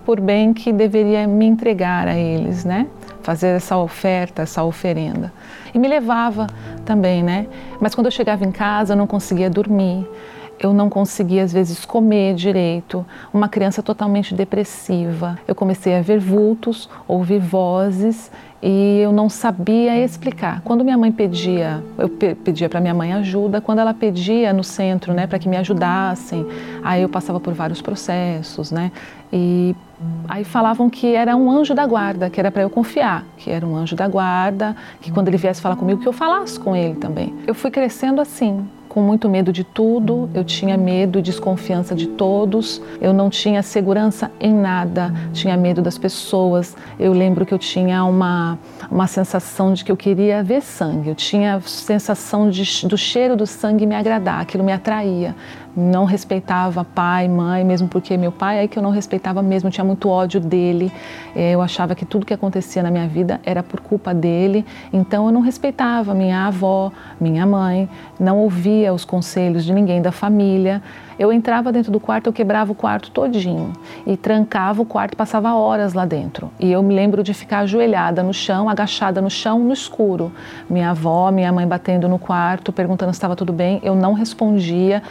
por bem que deveria me entregar a eles, né? Fazer essa oferta, essa oferenda. E me levava também, né? Mas quando eu chegava em casa, eu não conseguia dormir. eu não conseguia às vezes comer direito, uma criança totalmente depressiva. Eu comecei a ver vultos, ouvir vozes e eu não sabia explicar. Quando minha mãe pedia, eu pedia para minha mãe ajuda, quando ela pedia no centro, né, para que me ajudassem, aí eu passava por vários processos, né? E aí falavam que era um anjo da guarda, que era para eu confiar, que era um anjo da guarda, que quando ele viesse falar comigo que eu falasse com ele também. Eu fui crescendo assim, com muito medo de tudo, eu tinha medo e desconfiança de todos, eu não tinha segurança em nada, tinha medo das pessoas. Eu lembro que eu tinha uma, uma sensação de que eu queria ver sangue, eu tinha sensação de, do cheiro do sangue me agradar, aquilo me atraía não respeitava pai, mãe, mesmo porque meu pai é que eu não respeitava mesmo, tinha muito ódio dele. É, eu achava que tudo que acontecia na minha vida era por culpa dele, então eu não respeitava minha avó, minha mãe, não ouvia os conselhos de ninguém da família. Eu entrava dentro do quarto, eu quebrava o quarto todinho e trancava o quarto, passava horas lá dentro. E eu me lembro de ficar ajoelhada no chão, agachada no chão, no escuro. Minha avó, minha mãe batendo no quarto, perguntando se estava tudo bem. Eu não respondia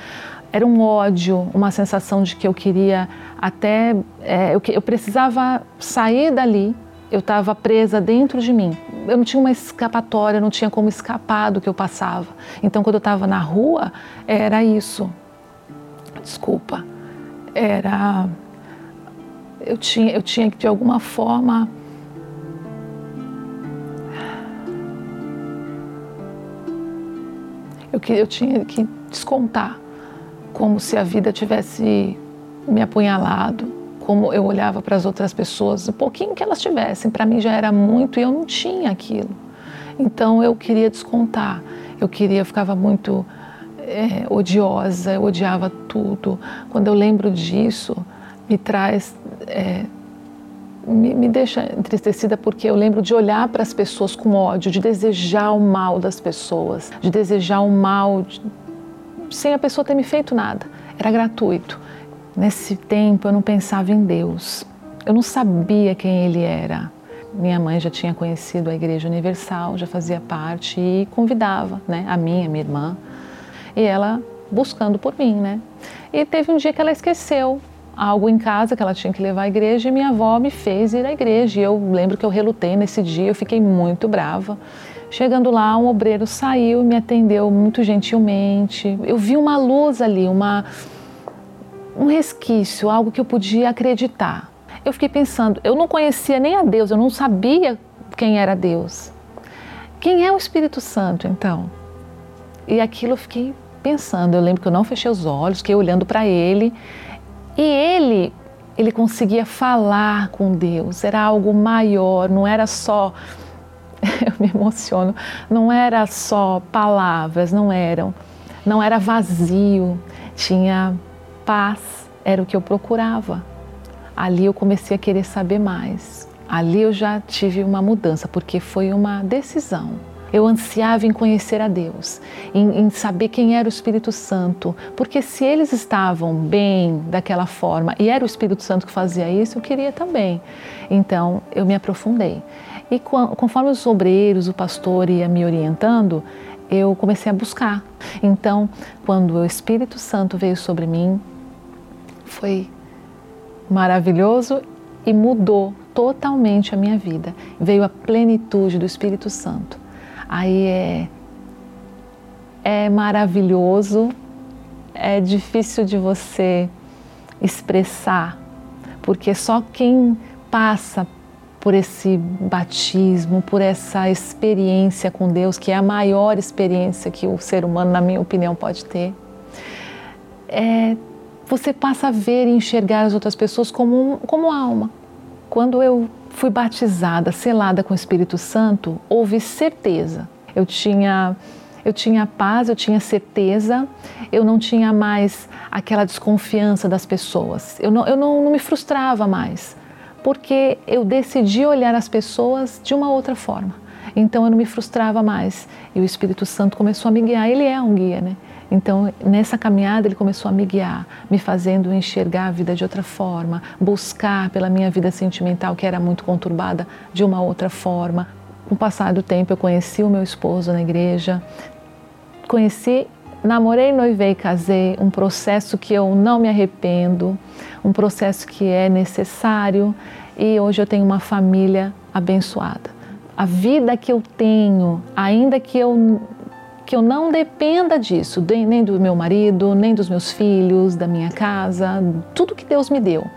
era um ódio, uma sensação de que eu queria até. É, eu, eu precisava sair dali, eu estava presa dentro de mim. Eu não tinha uma escapatória, não tinha como escapar do que eu passava. Então, quando eu estava na rua, era isso. Desculpa. Era. Eu tinha, eu tinha que, de alguma forma. Eu, eu tinha que descontar como se a vida tivesse me apunhalado, como eu olhava para as outras pessoas, o pouquinho que elas tivessem, para mim já era muito e eu não tinha aquilo. Então eu queria descontar, eu queria, eu ficava muito é, odiosa, eu odiava tudo. Quando eu lembro disso, me traz. É, me, me, deixa entristecida porque eu lembro de olhar para as pessoas com ódio, de desejar o mal das pessoas, de desejar o mal sem a pessoa ter me feito nada. Era gratuito. Nesse tempo eu não pensava em Deus. Eu não sabia quem Ele era. Minha mãe já tinha conhecido a Igreja Universal, já fazia parte e convidava, né, a mim, a minha irmã, e ela buscando por mim, né? E teve um dia que ela esqueceu algo em casa que ela tinha que levar à igreja e minha avó me fez ir à igreja. E eu lembro que eu relutei nesse dia, eu fiquei muito brava. Chegando lá, um obreiro saiu e me atendeu muito gentilmente. Eu vi uma luz ali, uma, um resquício, algo que eu podia acreditar. Eu fiquei pensando, eu não conhecia nem a Deus, eu não sabia quem era Deus. Quem é o Espírito Santo, então? E aquilo eu fiquei pensando. Eu lembro que eu não fechei os olhos, fiquei olhando para ele. E ele, ele conseguia falar com Deus. Era algo maior, não era só eu me emociono, não era só palavras, não eram, não era vazio, tinha paz, era o que eu procurava. Ali eu comecei a querer saber mais. Ali eu já tive uma mudança, porque foi uma decisão. Eu ansiava em conhecer a Deus, em, em, saber quem era o Espírito Santo, porque se eles estavam bem daquela forma e era o Espírito Santo que fazia isso, eu queria também. Então eu me aprofundei. E conforme os obreiros, o pastor ia me orientando, eu comecei a buscar. Então, quando o Espírito Santo veio sobre mim, foi maravilhoso e mudou totalmente a minha vida. Veio a plenitude do Espírito Santo. Aí é, é maravilhoso, é difícil de você expressar, porque só quem passa por esse batismo, por essa experiência com Deus, que é a maior experiência que o ser humano, na minha opinião, pode ter. É, você passa a ver e enxergar as outras pessoas como, como alma. Quando eu fui batizada, selada com o Espírito Santo, houve certeza. Eu tinha, eu tinha paz, eu tinha certeza, eu não tinha mais aquela desconfiança das pessoas. Eu não, eu não, não me frustrava mais porque eu decidi olhar as pessoas de uma outra forma. Então eu não me frustrava mais. E o Espírito Santo começou a me guiar. Ele é um guia, né? Então, nessa caminhada, ele começou a me guiar, me fazendo enxergar a vida de outra forma, buscar pela minha vida sentimental, que era muito conturbada, de uma outra forma. Com o passar do tempo, eu conheci o meu esposo na igreja, conheci namorei, noivei, casei, um processo que eu não me arrependo, um processo que é necessário e hoje eu tenho uma família abençoada. A vida que eu tenho, ainda que eu que eu não dependa disso, nem do meu marido, nem dos meus filhos, da minha casa, tudo que Deus me deu.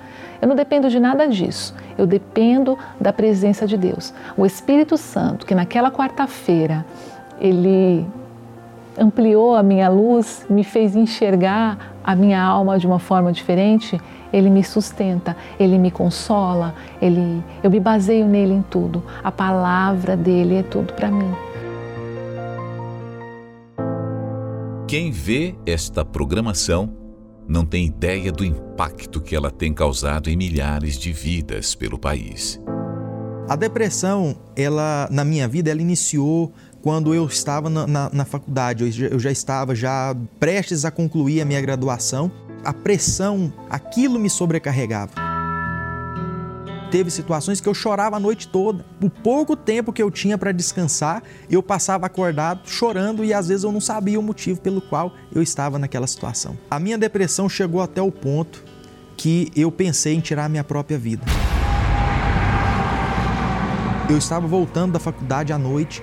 Eu não dependo de nada disso. Eu dependo da presença de Deus. O Espírito Santo, que naquela quarta-feira ele ampliou a minha luz, me fez enxergar a minha alma de uma forma diferente, ele me sustenta, ele me consola, ele, eu me baseio nele em tudo. A palavra dele é tudo para mim. Quem vê esta programação não tem ideia do impacto que ela tem causado em milhares de vidas pelo país. A depressão, ela na minha vida, ela iniciou quando eu estava na, na, na faculdade. Eu já, eu já estava já prestes a concluir a minha graduação. A pressão, aquilo me sobrecarregava. Teve situações que eu chorava a noite toda. O pouco tempo que eu tinha para descansar, eu passava acordado chorando e às vezes eu não sabia o motivo pelo qual eu estava naquela situação. A minha depressão chegou até o ponto que eu pensei em tirar a minha própria vida. Eu estava voltando da faculdade à noite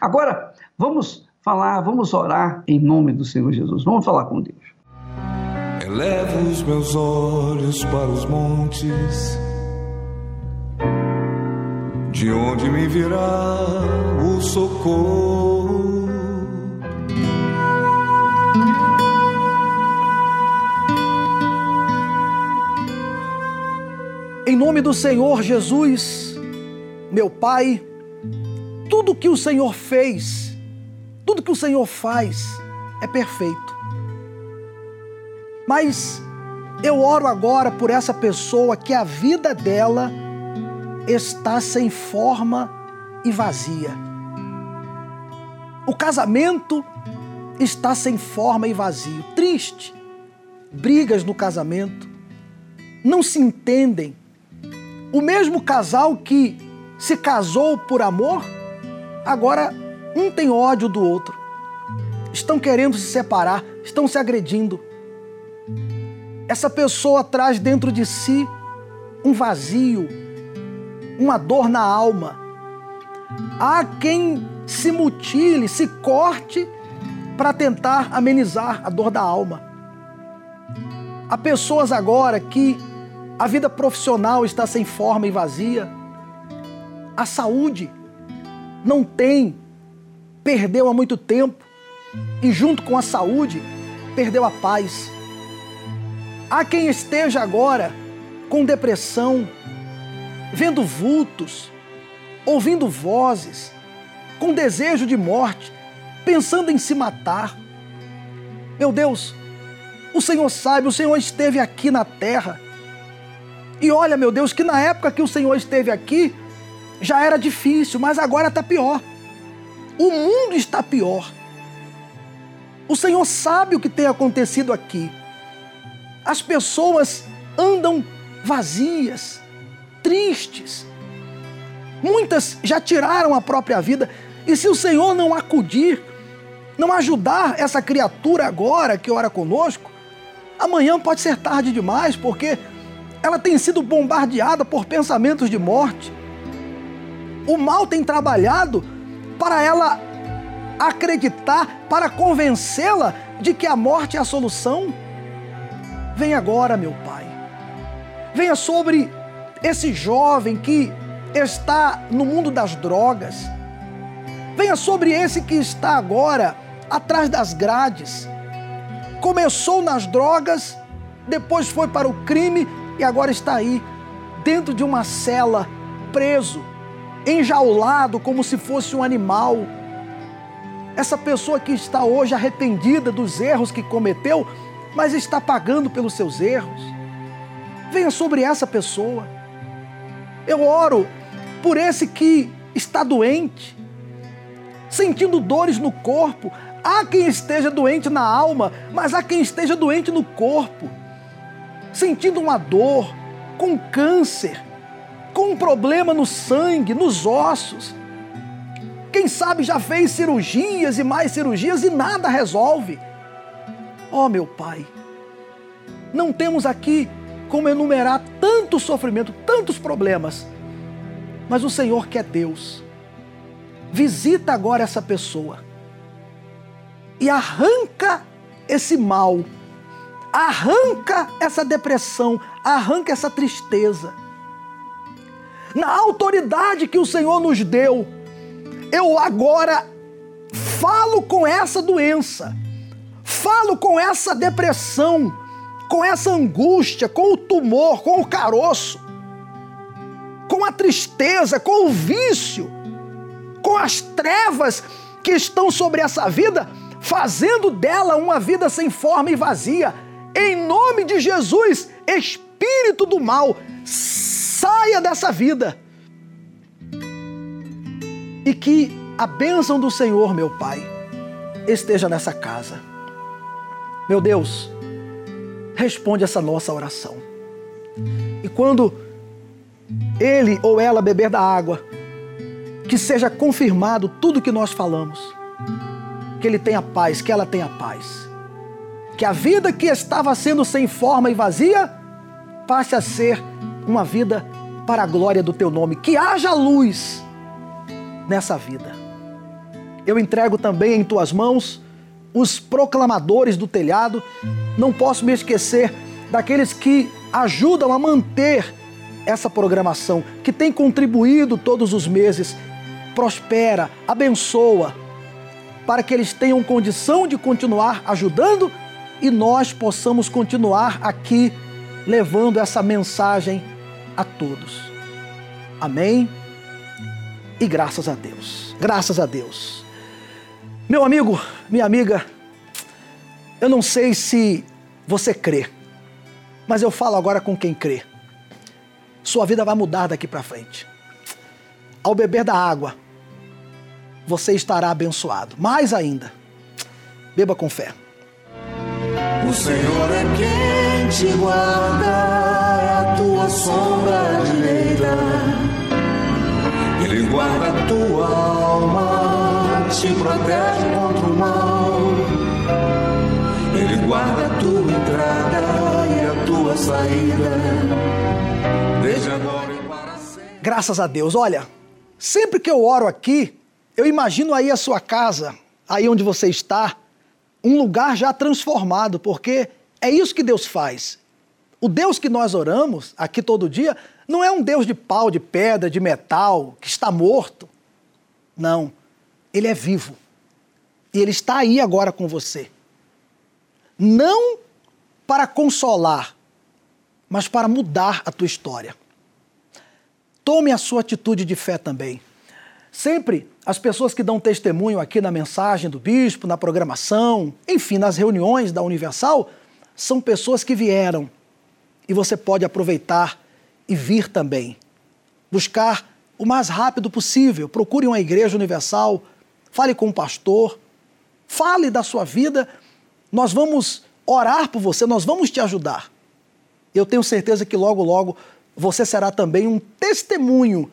Agora, vamos falar, vamos orar em nome do Senhor Jesus. Vamos falar com Deus. Elevo os meus olhos para os montes, de onde me virá o socorro. Em nome do Senhor Jesus, meu Pai, tudo que o Senhor fez, Tudo que o Senhor faz é perfeito. Mas eu oro agora por essa pessoa que a vida dela está sem forma e vazia. O casamento está sem forma e vazio, triste. Brigas no casamento, não se entendem. O mesmo casal que se casou por amor, agora um tem ódio do outro. Estão querendo se separar, estão se agredindo. Essa pessoa traz dentro de si um vazio, uma dor na alma. Há quem se mutile, se corte para tentar amenizar a dor da alma. Há pessoas agora que a vida profissional está sem forma e vazia. A saúde não tem, perdeu há muito tempo. E junto com a saúde, perdeu a paz. Há quem esteja agora com depressão, vendo vultos, ouvindo vozes, com desejo de morte, pensando em se matar. Meu Deus, o Senhor sabe, o Senhor esteve aqui na terra. E olha, meu Deus, que na época que o Senhor esteve aqui, já era difícil, mas agora está pior. O mundo está pior. O Senhor sabe o que tem acontecido aqui. As pessoas andam vazias, tristes. Muitas já tiraram a própria vida. E se o Senhor não acudir, não ajudar essa criatura agora que ora conosco, amanhã pode ser tarde demais, porque ela tem sido bombardeada por pensamentos de morte. O mal tem trabalhado para ela acreditar, para convencê-la de que a morte é a solução. Vem agora, meu Pai. Venha sobre esse jovem que está no mundo das drogas. Venha sobre esse que está agora atrás das grades. Começou nas drogas, depois foi para o crime e agora está aí, dentro de uma cela, preso, enjaulado como se fosse um animal. Essa pessoa que está hoje arrependida dos erros que cometeu, mas está pagando pelos seus erros. Venha sobre essa pessoa. Eu oro por esse que está doente, sentindo dores no corpo. Há quem esteja doente na alma, mas há quem esteja doente no corpo, sentindo uma dor, com câncer, com um problema no sangue, nos ossos. Quem sabe já fez cirurgias e mais cirurgias e nada resolve. Oh, meu Pai, não temos aqui como enumerar tanto sofrimento, tantos problemas, mas o Senhor que é Deus, visita agora essa pessoa e arranca esse mal, arranca essa depressão, arranca essa tristeza. Na autoridade que o Senhor nos deu, eu agora falo com essa doença, falo com essa depressão, com essa angústia, com o tumor, com o caroço, com a tristeza, com o vício, com as trevas que estão sobre essa vida, fazendo dela uma vida sem forma e vazia. Em nome de Jesus, espírito do mal, saia dessa vida e que a bênção do Senhor, meu Pai, esteja nessa casa. Meu Deus, responde essa nossa oração. E quando ele ou ela beber da água, que seja confirmado tudo que nós falamos. Que ele tenha paz, que ela tenha paz. Que a vida que estava sendo sem forma e vazia passe a ser uma vida para a glória do teu nome. Que haja luz nessa vida. Eu entrego também em tuas mãos os proclamadores do telhado. Não posso me esquecer daqueles que ajudam a manter essa programação, que tem contribuído todos os meses. Prospera, abençoa, para que eles tenham condição de continuar ajudando e nós possamos continuar aqui levando essa mensagem a todos. Amém? E graças a Deus. Graças a Deus. Meu amigo, minha amiga, eu não sei se você crê, mas eu falo agora com quem crê. Sua vida vai mudar daqui para frente. Ao beber da água, você estará abençoado. Mais ainda, beba com fé. O Senhor é quem te guarda, a tua sombra direita. Ele guarda a tua alma, te protege contra o mal. Ele guarda a tua entrada e a tua saída, desde agora e para sempre. Graças a Deus. Olha, sempre que eu oro aqui, eu imagino aí a sua casa, aí onde você está, um lugar já transformado, porque é isso que Deus faz. O Deus que nós oramos aqui todo dia não é um Deus de pau, de pedra, de metal, que está morto. Não. Ele é vivo. E ele está aí agora com você. Não para consolar, mas para mudar a tua história. Tome a sua atitude de fé também. Sempre as pessoas que dão testemunho aqui na mensagem do bispo, na programação, enfim, nas reuniões da Universal, são pessoas que vieram. E você pode aproveitar e vir também. Buscar o mais rápido possível. Procure uma igreja universal, fale com o um pastor, fale da sua vida. Nós vamos orar por você, nós vamos te ajudar. Eu tenho certeza que logo, logo você será também um testemunho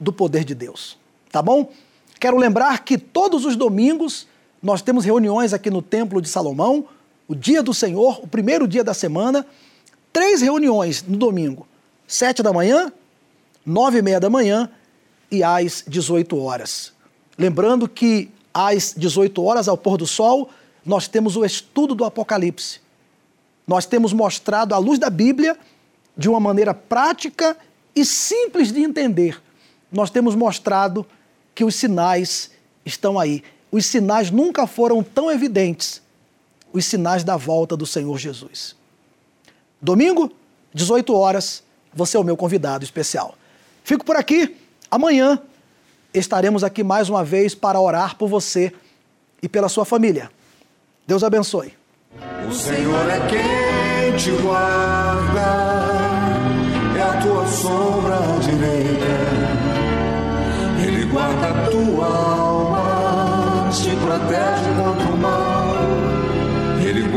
do poder de Deus. Tá bom? Quero lembrar que todos os domingos nós temos reuniões aqui no Templo de Salomão, o dia do Senhor, o primeiro dia da semana, três reuniões no domingo, sete da manhã, nove e meia da manhã e às 18 horas. Lembrando que às 18 horas, ao pôr do sol, nós temos o estudo do Apocalipse. Nós temos mostrado a luz da Bíblia de uma maneira prática e simples de entender. Nós temos mostrado que os sinais estão aí. Os sinais nunca foram tão evidentes os sinais da volta do Senhor Jesus. Domingo, 18 horas, você é o meu convidado especial. Fico por aqui. Amanhã estaremos aqui mais uma vez para orar por você e pela sua família. Deus abençoe. O Senhor é quem te guarda, é a tua sombra direita guarda a tua alma, te protege contra. Ele